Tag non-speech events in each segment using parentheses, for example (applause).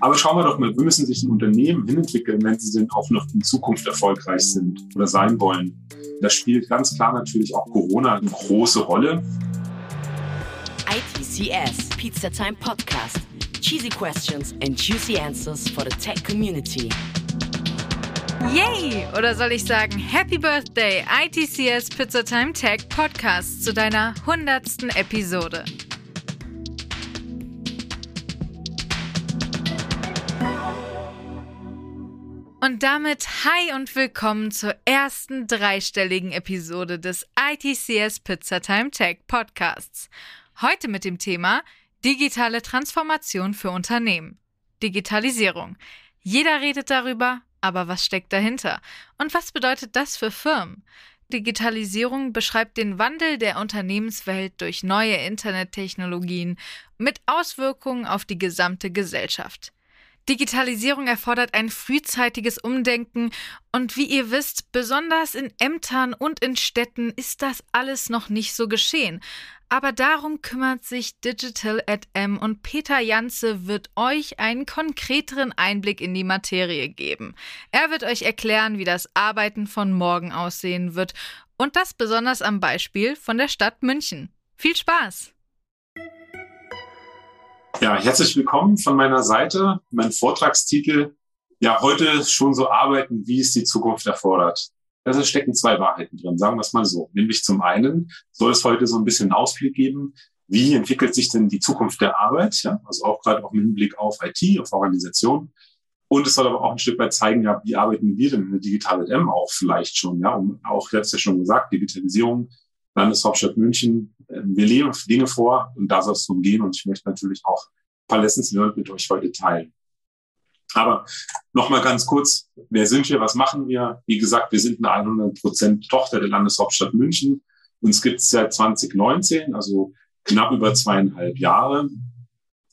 Aber schauen wir doch mal, wie müssen sich ein Unternehmen hinentwickeln, wenn sie denn auch noch in Zukunft erfolgreich sind oder sein wollen. Da spielt ganz klar natürlich auch Corona eine große Rolle. ITCS, Pizza Time Podcast. Cheesy questions and juicy answers for the tech community. Yay! Oder soll ich sagen Happy Birthday, ITCS Pizza Time Tech Podcast zu deiner hundertsten Episode. Und damit hi und willkommen zur ersten dreistelligen Episode des ITCS Pizza Time Tech Podcasts. Heute mit dem Thema digitale Transformation für Unternehmen. Digitalisierung. Jeder redet darüber, aber was steckt dahinter? Und was bedeutet das für Firmen? Digitalisierung beschreibt den Wandel der Unternehmenswelt durch neue Internettechnologien mit Auswirkungen auf die gesamte Gesellschaft. Digitalisierung erfordert ein frühzeitiges Umdenken und wie ihr wisst, besonders in Ämtern und in Städten ist das alles noch nicht so geschehen. Aber darum kümmert sich Digital at M und Peter Janze wird euch einen konkreteren Einblick in die Materie geben. Er wird euch erklären, wie das Arbeiten von morgen aussehen wird und das besonders am Beispiel von der Stadt München. Viel Spaß! Ja, herzlich willkommen von meiner Seite. Mein Vortragstitel, ja, heute schon so arbeiten, wie es die Zukunft erfordert. Da stecken zwei Wahrheiten drin, sagen wir es mal so. Nämlich zum einen soll es heute so ein bisschen Ausblick geben, wie entwickelt sich denn die Zukunft der Arbeit, ja, also auch gerade auch mit Hinblick auf IT, auf Organisation. Und es soll aber auch ein Stück weit zeigen, ja, wie arbeiten wir denn in der digitalen M auch vielleicht schon, ja, um auch, jetzt ja schon gesagt, Digitalisierung, Landeshauptstadt München. Ähm, wir leben Dinge vor und da soll es drum gehen. Und ich möchte natürlich auch ein paar Lessons learned mit euch heute teilen. Aber nochmal ganz kurz, wer sind wir, was machen wir? Wie gesagt, wir sind eine 100% Tochter der Landeshauptstadt München. Uns gibt es seit 2019, also knapp über zweieinhalb Jahre.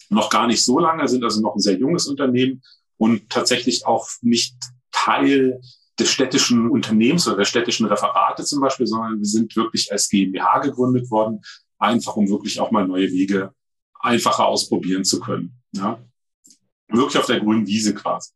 Noch gar nicht so lange, sind also noch ein sehr junges Unternehmen und tatsächlich auch nicht Teil des städtischen Unternehmens oder der städtischen Referate zum Beispiel, sondern wir sind wirklich als GmbH gegründet worden, einfach um wirklich auch mal neue Wege einfacher ausprobieren zu können. Ja. Wirklich auf der grünen Wiese quasi.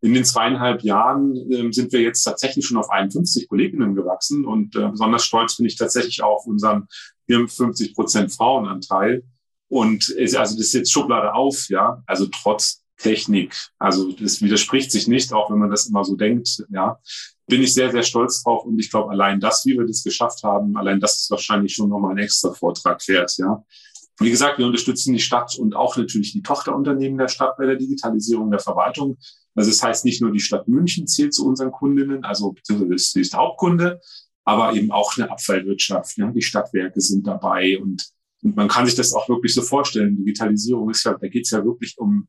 In den zweieinhalb Jahren äh, sind wir jetzt tatsächlich schon auf 51 Kolleginnen gewachsen und äh, besonders stolz bin ich tatsächlich auf unseren 54 Prozent Frauenanteil. Und ist, also das ist jetzt Schublade auf, ja, also trotz Technik. Also das widerspricht sich nicht, auch wenn man das immer so denkt. Ja, bin ich sehr, sehr stolz drauf. Und ich glaube, allein das, wie wir das geschafft haben, allein das ist wahrscheinlich schon nochmal ein extra Vortrag wert. Ja, wie gesagt, wir unterstützen die Stadt und auch natürlich die Tochterunternehmen der Stadt bei der Digitalisierung der Verwaltung. Also das heißt, nicht nur die Stadt München zählt zu unseren Kundinnen, also beziehungsweise ist Hauptkunde, aber eben auch eine Abfallwirtschaft. Ja, die Stadtwerke sind dabei und, und man kann sich das auch wirklich so vorstellen. Digitalisierung ist ja, da geht es ja wirklich um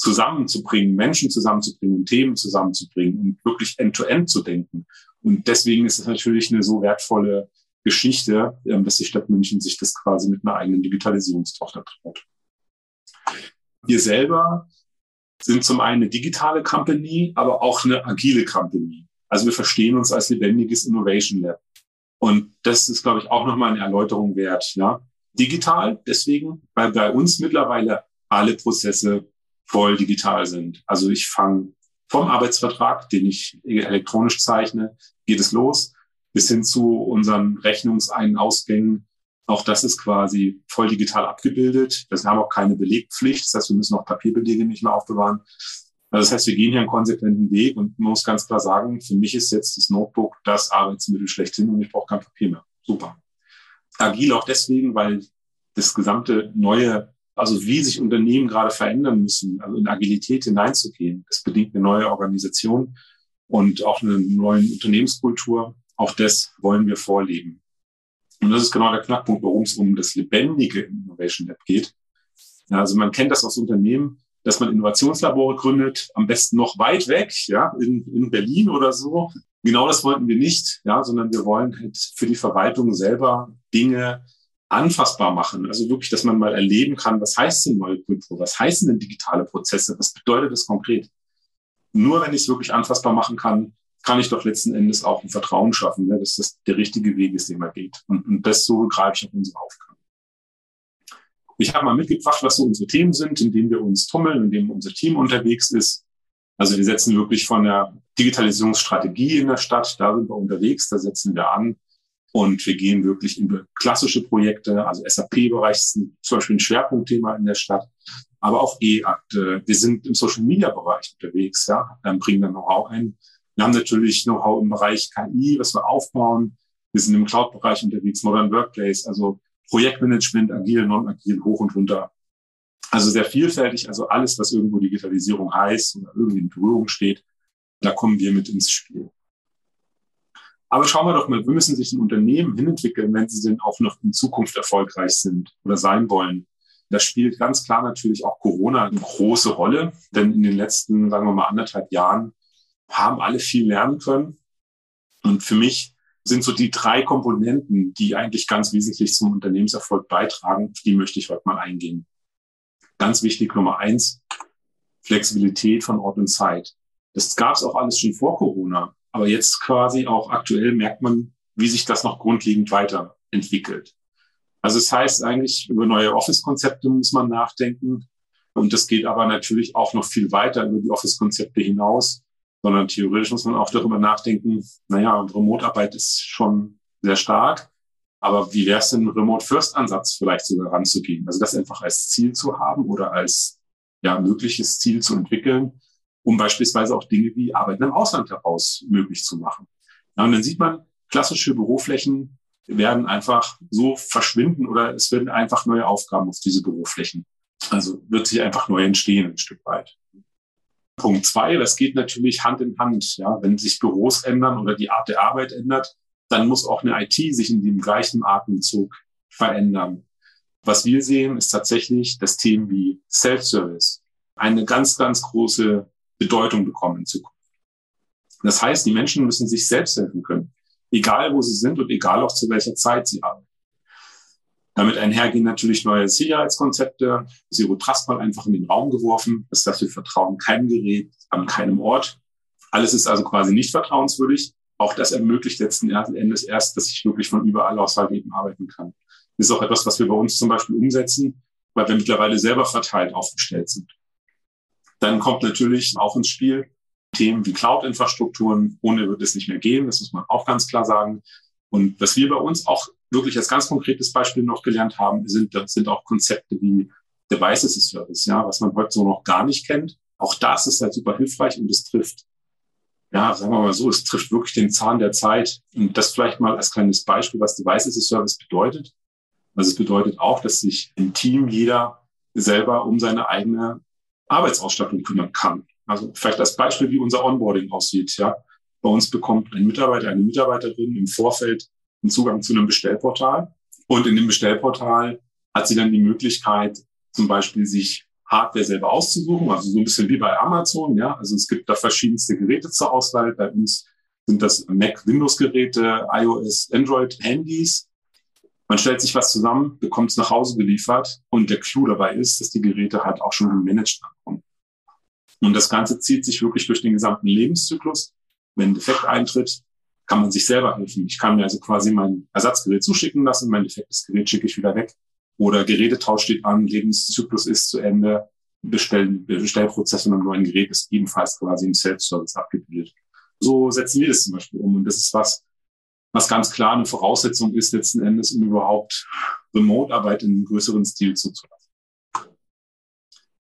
zusammenzubringen, Menschen zusammenzubringen, Themen zusammenzubringen und wirklich end-to-end -end zu denken. Und deswegen ist es natürlich eine so wertvolle Geschichte, ähm, dass die Stadt München sich das quasi mit einer eigenen Digitalisierungstochter traut. Wir selber sind zum einen eine digitale Company, aber auch eine agile Company. Also wir verstehen uns als lebendiges Innovation Lab. Und das ist, glaube ich, auch nochmal eine Erläuterung wert. Ja? Digital, deswegen, weil bei uns mittlerweile alle Prozesse voll digital sind. Also ich fange vom Arbeitsvertrag, den ich elektronisch zeichne, geht es los, bis hin zu unseren Rechnungsein- Ausgängen. Auch das ist quasi voll digital abgebildet. Wir haben auch keine Belegpflicht. Das heißt, wir müssen auch Papierbelege nicht mehr aufbewahren. Also das heißt, wir gehen hier einen konsequenten Weg und man muss ganz klar sagen, für mich ist jetzt das Notebook das Arbeitsmittel schlechthin und ich brauche kein Papier mehr. Super. Agil auch deswegen, weil das gesamte neue also wie sich Unternehmen gerade verändern müssen, also in Agilität hineinzugehen. Das bedingt eine neue Organisation und auch eine neue Unternehmenskultur. Auch das wollen wir vorleben. Und das ist genau der Knackpunkt, worum es um das lebendige Innovation Lab geht. Also man kennt das aus Unternehmen, dass man Innovationslabore gründet, am besten noch weit weg, ja, in, in Berlin oder so. Genau das wollten wir nicht, ja, sondern wir wollen halt für die Verwaltung selber Dinge anfassbar machen. Also wirklich, dass man mal erleben kann, was heißt denn neue Kultur? Was heißen denn digitale Prozesse? Was bedeutet das konkret? Nur wenn ich es wirklich anfassbar machen kann, kann ich doch letzten Endes auch ein Vertrauen schaffen, ne, dass das der richtige Weg ist, den man geht. Und, und das so greife ich auf unsere Aufgabe. Ich habe mal mitgebracht, was so unsere Themen sind, in denen wir uns tummeln, in denen unser Team unterwegs ist. Also wir setzen wirklich von der Digitalisierungsstrategie in der Stadt, da sind wir unterwegs, da setzen wir an. Und wir gehen wirklich in klassische Projekte, also SAP-Bereich ist zum Beispiel ein Schwerpunktthema in der Stadt, aber auch E-Akte. Wir sind im Social-Media-Bereich unterwegs, ja, dann bringen dann Know-how ein. Wir haben natürlich Know-how im Bereich KI, was wir aufbauen. Wir sind im Cloud-Bereich unterwegs, Modern Workplace, also Projektmanagement, agil, non-agil, hoch und runter. Also sehr vielfältig, also alles, was irgendwo Digitalisierung heißt oder irgendwie in Berührung steht, da kommen wir mit ins Spiel. Aber schauen wir doch mal, wie müssen sich ein Unternehmen hinentwickeln, wenn sie denn auch noch in Zukunft erfolgreich sind oder sein wollen. Da spielt ganz klar natürlich auch Corona eine große Rolle, denn in den letzten, sagen wir mal, anderthalb Jahren haben alle viel lernen können. Und für mich sind so die drei Komponenten, die eigentlich ganz wesentlich zum Unternehmenserfolg beitragen. Die möchte ich heute mal eingehen. Ganz wichtig Nummer eins, Flexibilität von Ort und Zeit. Das gab es auch alles schon vor Corona. Aber jetzt quasi auch aktuell merkt man, wie sich das noch grundlegend weiterentwickelt. Also es das heißt eigentlich, über neue Office-Konzepte muss man nachdenken. Und das geht aber natürlich auch noch viel weiter über die Office-Konzepte hinaus, sondern theoretisch muss man auch darüber nachdenken, naja, Remote-Arbeit ist schon sehr stark, aber wie wäre es denn, Remote-First-Ansatz vielleicht sogar ranzugehen? Also das einfach als Ziel zu haben oder als ja, mögliches Ziel zu entwickeln um beispielsweise auch Dinge wie Arbeiten im Ausland heraus möglich zu machen. Ja, und dann sieht man, klassische Büroflächen werden einfach so verschwinden oder es werden einfach neue Aufgaben auf diese Büroflächen. Also wird sich einfach neu entstehen ein Stück weit. Punkt zwei, das geht natürlich Hand in Hand. Ja, wenn sich Büros ändern oder die Art der Arbeit ändert, dann muss auch eine IT sich in dem gleichen Atemzug verändern. Was wir sehen, ist tatsächlich, dass Themen wie Self-Service eine ganz, ganz große Bedeutung bekommen in Zukunft. Das heißt, die Menschen müssen sich selbst helfen können, egal wo sie sind und egal auch zu welcher Zeit sie arbeiten. Damit einhergehen natürlich neue Sicherheitskonzepte. Zero Trust mal einfach in den Raum geworfen. Das heißt, wir vertrauen keinem Gerät an keinem Ort. Alles ist also quasi nicht vertrauenswürdig. Auch das ermöglicht letzten Endes erst, dass ich wirklich von überall aus halt eben arbeiten kann. Das ist auch etwas, was wir bei uns zum Beispiel umsetzen, weil wir mittlerweile selber verteilt aufgestellt sind. Dann kommt natürlich auch ins Spiel Themen wie Cloud-Infrastrukturen. Ohne wird es nicht mehr gehen. Das muss man auch ganz klar sagen. Und was wir bei uns auch wirklich als ganz konkretes Beispiel noch gelernt haben, sind, sind auch Konzepte wie Devices as Service, ja, was man heute so noch gar nicht kennt. Auch das ist halt super hilfreich und es trifft, ja, sagen wir mal so, es trifft wirklich den Zahn der Zeit. Und das vielleicht mal als kleines Beispiel, was Devices as Service bedeutet. Also es bedeutet auch, dass sich im Team jeder selber um seine eigene Arbeitsausstattung kümmern kann. Also vielleicht als Beispiel, wie unser Onboarding aussieht. Ja, bei uns bekommt ein Mitarbeiter, eine Mitarbeiterin im Vorfeld einen Zugang zu einem Bestellportal und in dem Bestellportal hat sie dann die Möglichkeit, zum Beispiel sich Hardware selber auszusuchen, also so ein bisschen wie bei Amazon. Ja, also es gibt da verschiedenste Geräte zur Auswahl. Bei uns sind das Mac, Windows-Geräte, iOS, Android-Handys. Man stellt sich was zusammen, bekommt es nach Hause geliefert und der Clou dabei ist, dass die Geräte halt auch schon gemanagt ankommen. Und das Ganze zieht sich wirklich durch den gesamten Lebenszyklus. Wenn ein Defekt eintritt, kann man sich selber helfen. Ich kann mir also quasi mein Ersatzgerät zuschicken lassen, mein defektes Gerät schicke ich wieder weg. Oder Gerätetausch steht an, Lebenszyklus ist zu Ende, Bestellen, Bestellprozess von einem neuen Gerät ist ebenfalls quasi im Self-Service abgebildet. So setzen wir das zum Beispiel um. Und das ist was, was ganz klar eine Voraussetzung ist letzten Endes, um überhaupt Remote-Arbeit in einem größeren Stil zuzulassen.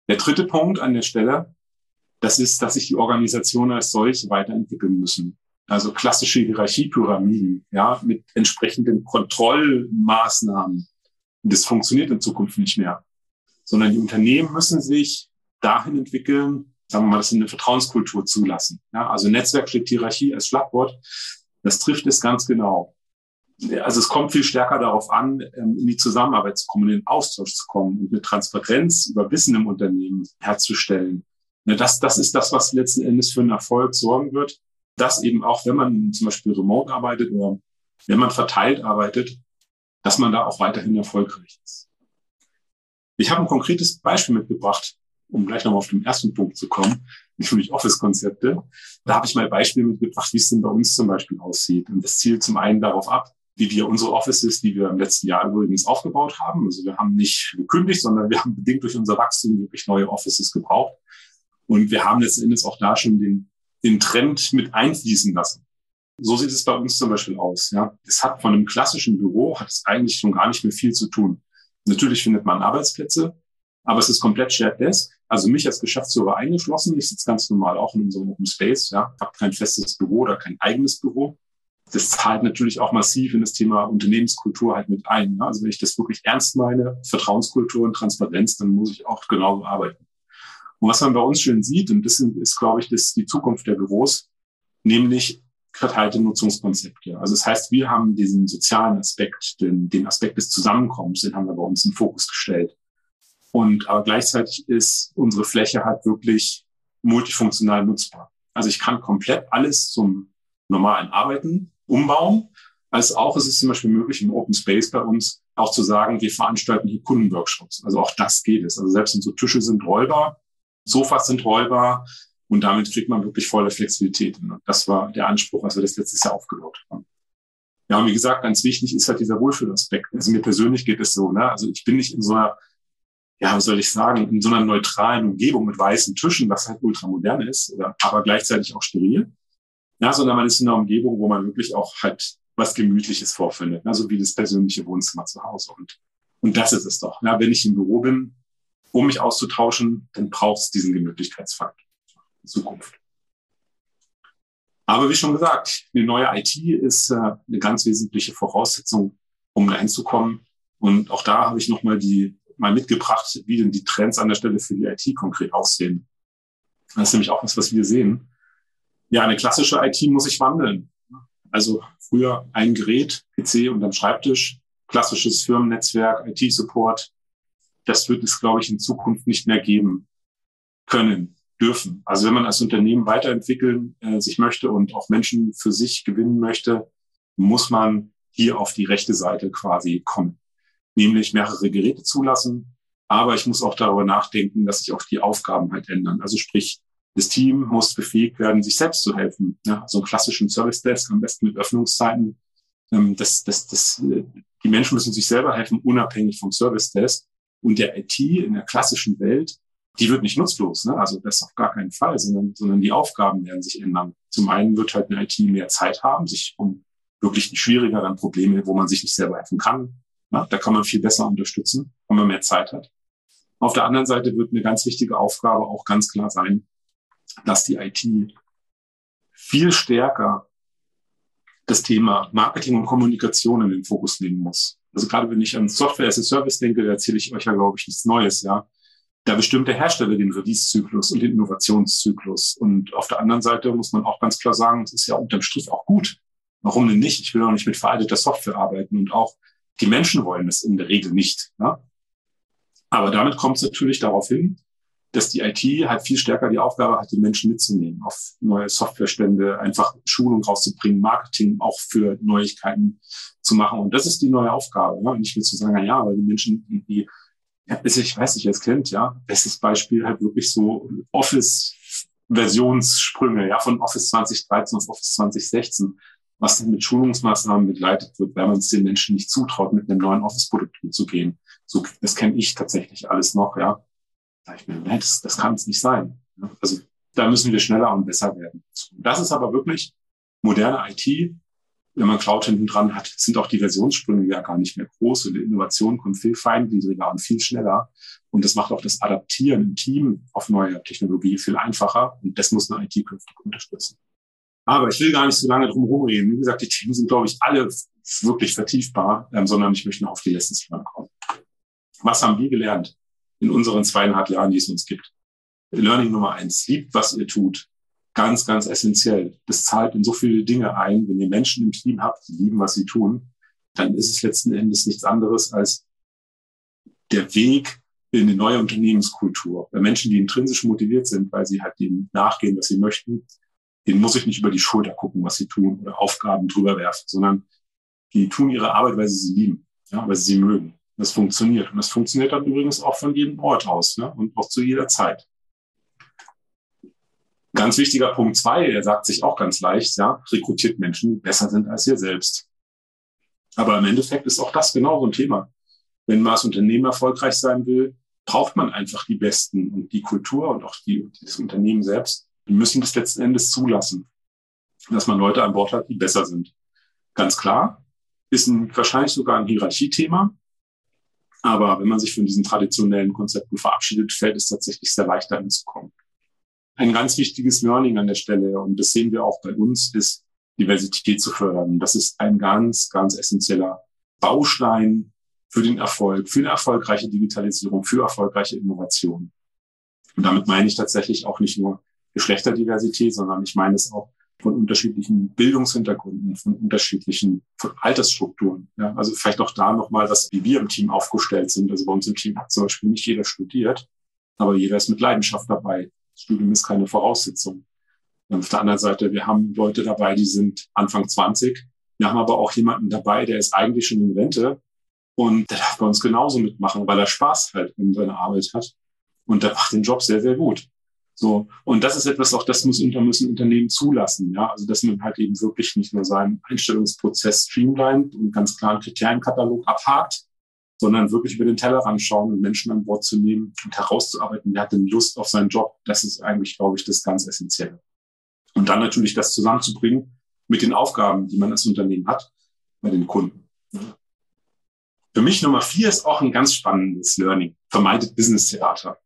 Der dritte Punkt an der Stelle, das ist, dass sich die Organisationen als solche weiterentwickeln müssen. Also klassische Hierarchiepyramiden, ja, mit entsprechenden Kontrollmaßnahmen. Und das funktioniert in Zukunft nicht mehr. Sondern die Unternehmen müssen sich dahin entwickeln, sagen wir mal, dass sie eine Vertrauenskultur zulassen. Ja, also Netzwerk steht Hierarchie als Schlagwort. Das trifft es ganz genau. Also es kommt viel stärker darauf an, ähm, in die Zusammenarbeit zu kommen, in den Austausch zu kommen und eine Transparenz über Wissen im Unternehmen herzustellen. Das, das ist das, was letzten Endes für einen Erfolg sorgen wird. Dass eben auch, wenn man zum Beispiel remote arbeitet oder wenn man verteilt arbeitet, dass man da auch weiterhin erfolgreich ist. Ich habe ein konkretes Beispiel mitgebracht, um gleich nochmal auf den ersten Punkt zu kommen (laughs) nämlich Office-Konzepte. Da habe ich mal Beispiele mitgebracht, wie es denn bei uns zum Beispiel aussieht. Und das zielt zum einen darauf ab, wie wir unsere Offices, die wir im letzten Jahr übrigens aufgebaut haben. Also wir haben nicht gekündigt, sondern wir haben bedingt durch unser Wachstum wirklich neue Offices gebraucht. Und wir haben letzten Endes auch da schon den, den Trend mit einfließen lassen. So sieht es bei uns zum Beispiel aus. Ja, es hat von einem klassischen Büro hat es eigentlich schon gar nicht mehr viel zu tun. Natürlich findet man Arbeitsplätze, aber es ist komplett Shared Desk. Also mich als Geschäftsführer eingeschlossen. Ich sitze ganz normal auch in unserem Open Space. Ja, habe kein festes Büro oder kein eigenes Büro das zahlt natürlich auch massiv in das Thema Unternehmenskultur halt mit ein. Ne? Also wenn ich das wirklich ernst meine, Vertrauenskultur und Transparenz, dann muss ich auch genauso arbeiten. Und was man bei uns schön sieht, und das ist, glaube ich, das die Zukunft der Büros, nämlich verteilte Nutzungskonzepte. Also das heißt, wir haben diesen sozialen Aspekt, den, den Aspekt des Zusammenkommens, den haben wir bei uns in den Fokus gestellt. Und aber gleichzeitig ist unsere Fläche halt wirklich multifunktional nutzbar. Also ich kann komplett alles zum normalen Arbeiten umbauen, als auch es ist zum Beispiel möglich im Open Space bei uns auch zu sagen, wir veranstalten hier Kundenworkshops. Also auch das geht es. Also selbst unsere Tische sind rollbar, Sofas sind rollbar und damit kriegt man wirklich volle Flexibilität. Und das war der Anspruch, als wir das letztes Jahr aufgebaut haben. Ja, und wie gesagt, ganz wichtig ist halt dieser Wohlfühlaspekt. Also mir persönlich geht es so, ne? Also ich bin nicht in so einer, ja, was soll ich sagen, in so einer neutralen Umgebung mit weißen Tischen, was halt ultramodern ist, oder, aber gleichzeitig auch steril ja, sondern man ist in einer Umgebung, wo man wirklich auch halt was Gemütliches vorfindet, ne? so wie das persönliche Wohnzimmer zu Hause. Und, und das ist es doch. Ja, wenn ich im Büro bin, um mich auszutauschen, dann braucht es diesen Gemütlichkeitsfaktor in Zukunft. Aber wie schon gesagt, eine neue IT ist äh, eine ganz wesentliche Voraussetzung, um dahin zu kommen. Und auch da habe ich nochmal die mal mitgebracht, wie denn die Trends an der Stelle für die IT konkret aussehen. Das ist nämlich auch was, was wir sehen ja, eine klassische IT muss sich wandeln. Also früher ein Gerät, PC und am Schreibtisch, klassisches Firmennetzwerk, IT-Support. Das wird es, glaube ich, in Zukunft nicht mehr geben können, dürfen. Also wenn man als Unternehmen weiterentwickeln äh, sich möchte und auch Menschen für sich gewinnen möchte, muss man hier auf die rechte Seite quasi kommen. Nämlich mehrere Geräte zulassen. Aber ich muss auch darüber nachdenken, dass sich auch die Aufgaben halt ändern. Also sprich, das Team muss befähigt werden, sich selbst zu helfen. Ja, so einen klassischen Service Desk, am besten mit Öffnungszeiten. Ähm, das, das, das, äh, die Menschen müssen sich selber helfen, unabhängig vom Service Desk. Und der IT in der klassischen Welt, die wird nicht nutzlos. Ne? Also das auf gar keinen Fall, sondern, sondern die Aufgaben werden sich ändern. Zum einen wird halt eine IT mehr Zeit haben, sich um wirklich schwierigeren Probleme, wo man sich nicht selber helfen kann. Ja, da kann man viel besser unterstützen, wenn man mehr Zeit hat. Auf der anderen Seite wird eine ganz wichtige Aufgabe auch ganz klar sein, dass die IT viel stärker das Thema Marketing und Kommunikation in den Fokus legen muss. Also gerade wenn ich an Software as a Service denke, da erzähle ich euch ja, glaube ich, nichts Neues, ja. Da bestimmt der Hersteller den Release-Zyklus und den Innovationszyklus. Und auf der anderen Seite muss man auch ganz klar sagen, es ist ja unterm Strich auch gut. Warum denn nicht? Ich will auch nicht mit veralteter Software arbeiten und auch die Menschen wollen es in der Regel nicht. Ja? Aber damit kommt es natürlich darauf hin, dass die IT halt viel stärker die Aufgabe hat, die Menschen mitzunehmen, auf neue Softwarestände, einfach Schulung rauszubringen, Marketing auch für Neuigkeiten zu machen. Und das ist die neue Aufgabe. Ne? Und nicht mehr zu sagen, ja, weil die Menschen irgendwie, ja, ich weiß nicht, wer es kennt, ja. Bestes Beispiel halt wirklich so Office-Versionssprünge, ja, von Office 2013 auf Office 2016 was dann mit Schulungsmaßnahmen begleitet wird, weil man es den Menschen nicht zutraut, mit einem neuen Office-Produkt umzugehen. So, das kenne ich tatsächlich alles noch, ja. Da ich mir, nein, das, das kann es nicht sein. Also da müssen wir schneller und besser werden. Das ist aber wirklich moderne IT. Wenn man Cloud hinten dran hat, sind auch die Versionssprünge ja gar nicht mehr groß und die Innovation kommt viel feingliedriger und viel schneller. Und das macht auch das Adaptieren im Team auf neue Technologie viel einfacher. Und das muss eine IT künftig unterstützen. Aber ich will gar nicht so lange drum rumreden. Wie gesagt, die Themen sind, glaube ich, alle wirklich vertiefbar, ähm, sondern ich möchte noch auf die Lessons kommen. Was haben wir gelernt? in unseren zweieinhalb Jahren, die es uns gibt. Learning Nummer eins, liebt, was ihr tut. Ganz, ganz essentiell. Das zahlt in so viele Dinge ein. Wenn ihr Menschen im Team habt, die lieben, was sie tun, dann ist es letzten Endes nichts anderes als der Weg in eine neue Unternehmenskultur. Bei Menschen, die intrinsisch motiviert sind, weil sie halt dem nachgehen, was sie möchten, denen muss ich nicht über die Schulter gucken, was sie tun oder Aufgaben drüber werfen, sondern die tun ihre Arbeit, weil sie sie lieben, ja, weil sie sie mögen. Das funktioniert. Und das funktioniert dann übrigens auch von jedem Ort aus ne? und auch zu jeder Zeit. Ganz wichtiger Punkt zwei, er sagt sich auch ganz leicht, ja, rekrutiert Menschen, die besser sind als ihr selbst. Aber im Endeffekt ist auch das genau so ein Thema. Wenn man als Unternehmen erfolgreich sein will, braucht man einfach die Besten und die Kultur und auch die, das Unternehmen selbst. Die müssen das letzten Endes zulassen, dass man Leute an Bord hat, die besser sind. Ganz klar, ist ein, wahrscheinlich sogar ein Hierarchiethema. Aber wenn man sich von diesen traditionellen Konzepten verabschiedet, fällt es tatsächlich sehr leicht, dahin zu kommen. Ein ganz wichtiges Learning an der Stelle, und das sehen wir auch bei uns, ist, Diversität zu fördern. Das ist ein ganz, ganz essentieller Baustein für den Erfolg, für eine erfolgreiche Digitalisierung, für erfolgreiche Innovation. Und damit meine ich tatsächlich auch nicht nur Geschlechterdiversität, sondern ich meine es auch von unterschiedlichen Bildungshintergründen, von unterschiedlichen von Altersstrukturen. Ja, also vielleicht auch da nochmal, was wie wir im Team aufgestellt sind. Also bei uns im Team hat zum Beispiel nicht jeder studiert, aber jeder ist mit Leidenschaft dabei. Das Studium ist keine Voraussetzung. Und auf der anderen Seite, wir haben Leute dabei, die sind Anfang 20. Wir haben aber auch jemanden dabei, der ist eigentlich schon in Rente und der darf bei uns genauso mitmachen, weil er Spaß halt in seiner Arbeit hat. Und der macht den Job sehr, sehr gut. So. Und das ist etwas auch, das muss, unter, müssen Unternehmen zulassen. Ja, also, dass man halt eben wirklich nicht nur seinen Einstellungsprozess streamlined und ganz klar einen Kriterienkatalog abhakt, sondern wirklich über den Tellerrand schauen und Menschen an Bord zu nehmen und herauszuarbeiten, wer hat denn Lust auf seinen Job. Das ist eigentlich, glaube ich, das ganz Essentielle. Und dann natürlich das zusammenzubringen mit den Aufgaben, die man als Unternehmen hat, bei den Kunden. Für mich Nummer vier ist auch ein ganz spannendes Learning. Vermeidet Business Theater.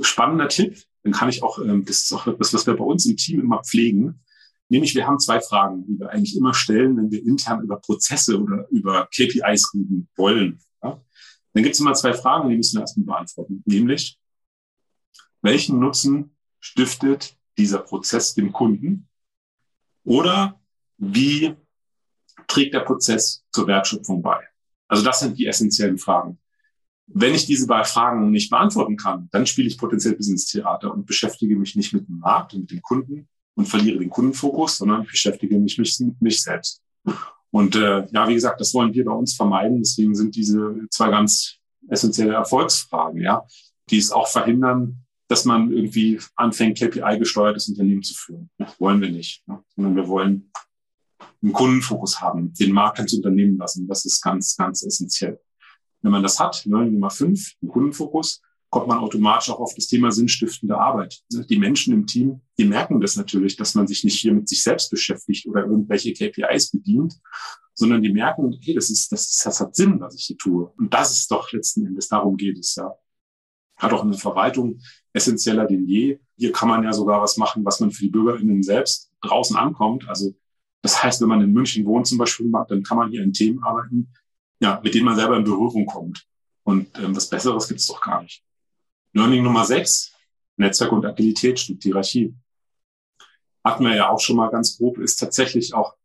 Spannender Tipp, dann kann ich auch, ähm, das ist auch etwas, was wir bei uns im Team immer pflegen. Nämlich, wir haben zwei Fragen, die wir eigentlich immer stellen, wenn wir intern über Prozesse oder über KPIs reden wollen. Dann gibt es immer zwei Fragen, die müssen wir erstmal beantworten. Nämlich, welchen Nutzen stiftet dieser Prozess dem Kunden? Oder wie trägt der Prozess zur Wertschöpfung bei? Also das sind die essentiellen Fragen. Wenn ich diese beiden Fragen nicht beantworten kann, dann spiele ich potenziell Business-Theater und beschäftige mich nicht mit dem Markt und mit dem Kunden und verliere den Kundenfokus, sondern beschäftige mich mit mich selbst. Und äh, ja, wie gesagt, das wollen wir bei uns vermeiden. Deswegen sind diese zwei ganz essentielle Erfolgsfragen, ja, die es auch verhindern, dass man irgendwie anfängt, KPI-gesteuertes Unternehmen zu führen. Das wollen wir nicht, ne? sondern wir wollen einen Kundenfokus haben, den Markt ins Unternehmen lassen. Das ist ganz, ganz essentiell. Wenn man das hat, ne, Nummer fünf, einen Kundenfokus, kommt man automatisch auch auf das Thema sinnstiftende Arbeit. Die Menschen im Team, die merken das natürlich, dass man sich nicht hier mit sich selbst beschäftigt oder irgendwelche KPIs bedient, sondern die merken, okay, das ist, das, das hat Sinn, was ich hier tue. Und das ist doch letzten Endes, darum geht es, ja. Hat auch eine Verwaltung essentieller denn je. Hier kann man ja sogar was machen, was man für die BürgerInnen selbst draußen ankommt. Also das heißt, wenn man in München wohnt zum Beispiel, dann kann man hier an Themen arbeiten, ja, mit denen man selber in Berührung kommt. Und ähm, was Besseres gibt es doch gar nicht. Learning Nummer sechs, Netzwerk und Agilität stimmt Hierarchie. Hatten wir ja auch schon mal ganz grob, ist tatsächlich auch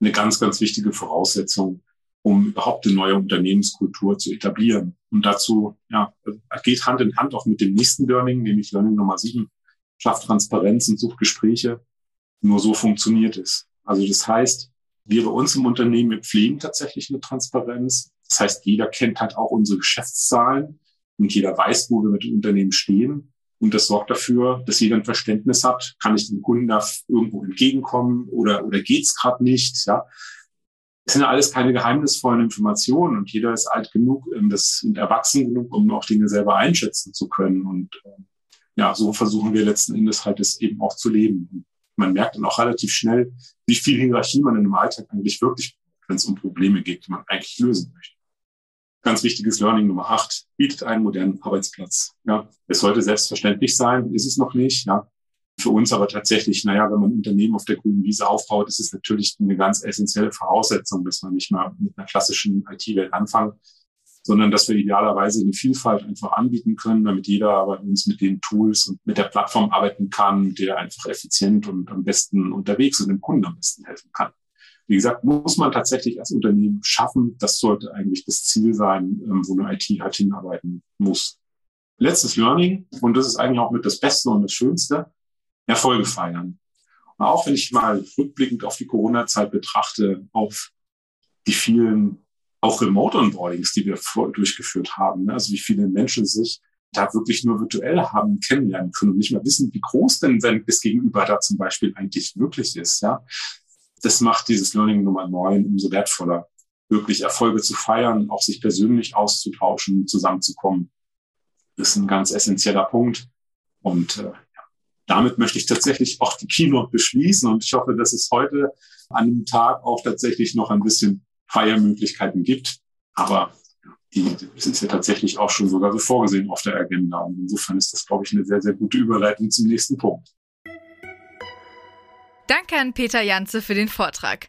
eine ganz, ganz wichtige Voraussetzung, um überhaupt eine neue Unternehmenskultur zu etablieren. Und dazu ja, geht Hand in Hand auch mit dem nächsten Learning, nämlich Learning Nummer sieben, schafft Transparenz und sucht Gespräche. Nur so funktioniert es. Also das heißt, wir bei uns im Unternehmen, wir pflegen tatsächlich eine Transparenz. Das heißt, jeder kennt halt auch unsere Geschäftszahlen und jeder weiß, wo wir mit dem Unternehmen stehen. Und das sorgt dafür, dass jeder ein Verständnis hat, kann ich dem Kunden da irgendwo entgegenkommen oder, oder geht's gerade nicht. Ja, Das sind ja alles keine geheimnisvollen Informationen und jeder ist alt genug um das, und erwachsen genug, um auch Dinge selber einschätzen zu können. Und äh, ja, so versuchen wir letzten Endes halt es eben auch zu leben man merkt dann auch relativ schnell, wie viel Hierarchie man in einem Alltag eigentlich wirklich braucht, wenn es um Probleme geht, die man eigentlich lösen möchte. Ganz wichtiges Learning Nummer acht, bietet einen modernen Arbeitsplatz. Ja, es sollte selbstverständlich sein, ist es noch nicht. Ja, für uns aber tatsächlich, naja, wenn man ein Unternehmen auf der grünen Wiese aufbaut, ist es natürlich eine ganz essentielle Voraussetzung, dass man nicht mal mit einer klassischen IT-Welt anfangen, sondern dass wir idealerweise eine Vielfalt einfach anbieten können, damit jeder aber uns mit den Tools und mit der Plattform arbeiten kann, der einfach effizient und am besten unterwegs und dem Kunden am besten helfen kann. Wie gesagt, muss man tatsächlich als Unternehmen schaffen. Das sollte eigentlich das Ziel sein, ähm, wo eine IT halt hinarbeiten muss. Letztes Learning, und das ist eigentlich auch mit das Beste und das Schönste, Erfolge feiern. Und auch wenn ich mal rückblickend auf die Corona-Zeit betrachte, auf die vielen auch Remote-Onboardings, die wir durchgeführt haben. Ne? Also wie viele Menschen sich da wirklich nur virtuell haben kennenlernen können und nicht mehr wissen, wie groß denn sein das Gegenüber da zum Beispiel eigentlich wirklich ist. Ja, das macht dieses Learning Nummer neun umso wertvoller. wirklich Erfolge zu feiern, auch sich persönlich auszutauschen, zusammenzukommen, ist ein ganz essentieller Punkt. Und äh, damit möchte ich tatsächlich auch die Keynote beschließen und ich hoffe, dass es heute an dem Tag auch tatsächlich noch ein bisschen Feiermöglichkeiten gibt. Aber die, ist ja tatsächlich auch schon sogar so vorgesehen auf der Agenda. Und insofern ist das, glaube ich, eine sehr, sehr gute Überleitung zum nächsten Punkt. Danke an Peter Janze für den Vortrag.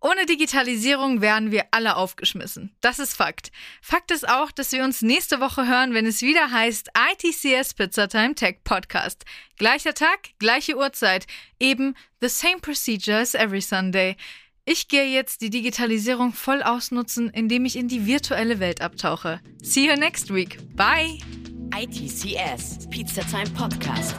Ohne Digitalisierung wären wir alle aufgeschmissen. Das ist Fakt. Fakt ist auch, dass wir uns nächste Woche hören, wenn es wieder heißt ITCS Pizza Time Tech Podcast. Gleicher Tag, gleiche Uhrzeit. Eben the same procedure as every Sunday. Ich gehe jetzt die Digitalisierung voll ausnutzen, indem ich in die virtuelle Welt abtauche. See you next week. Bye. ITCS Pizza Time Podcast.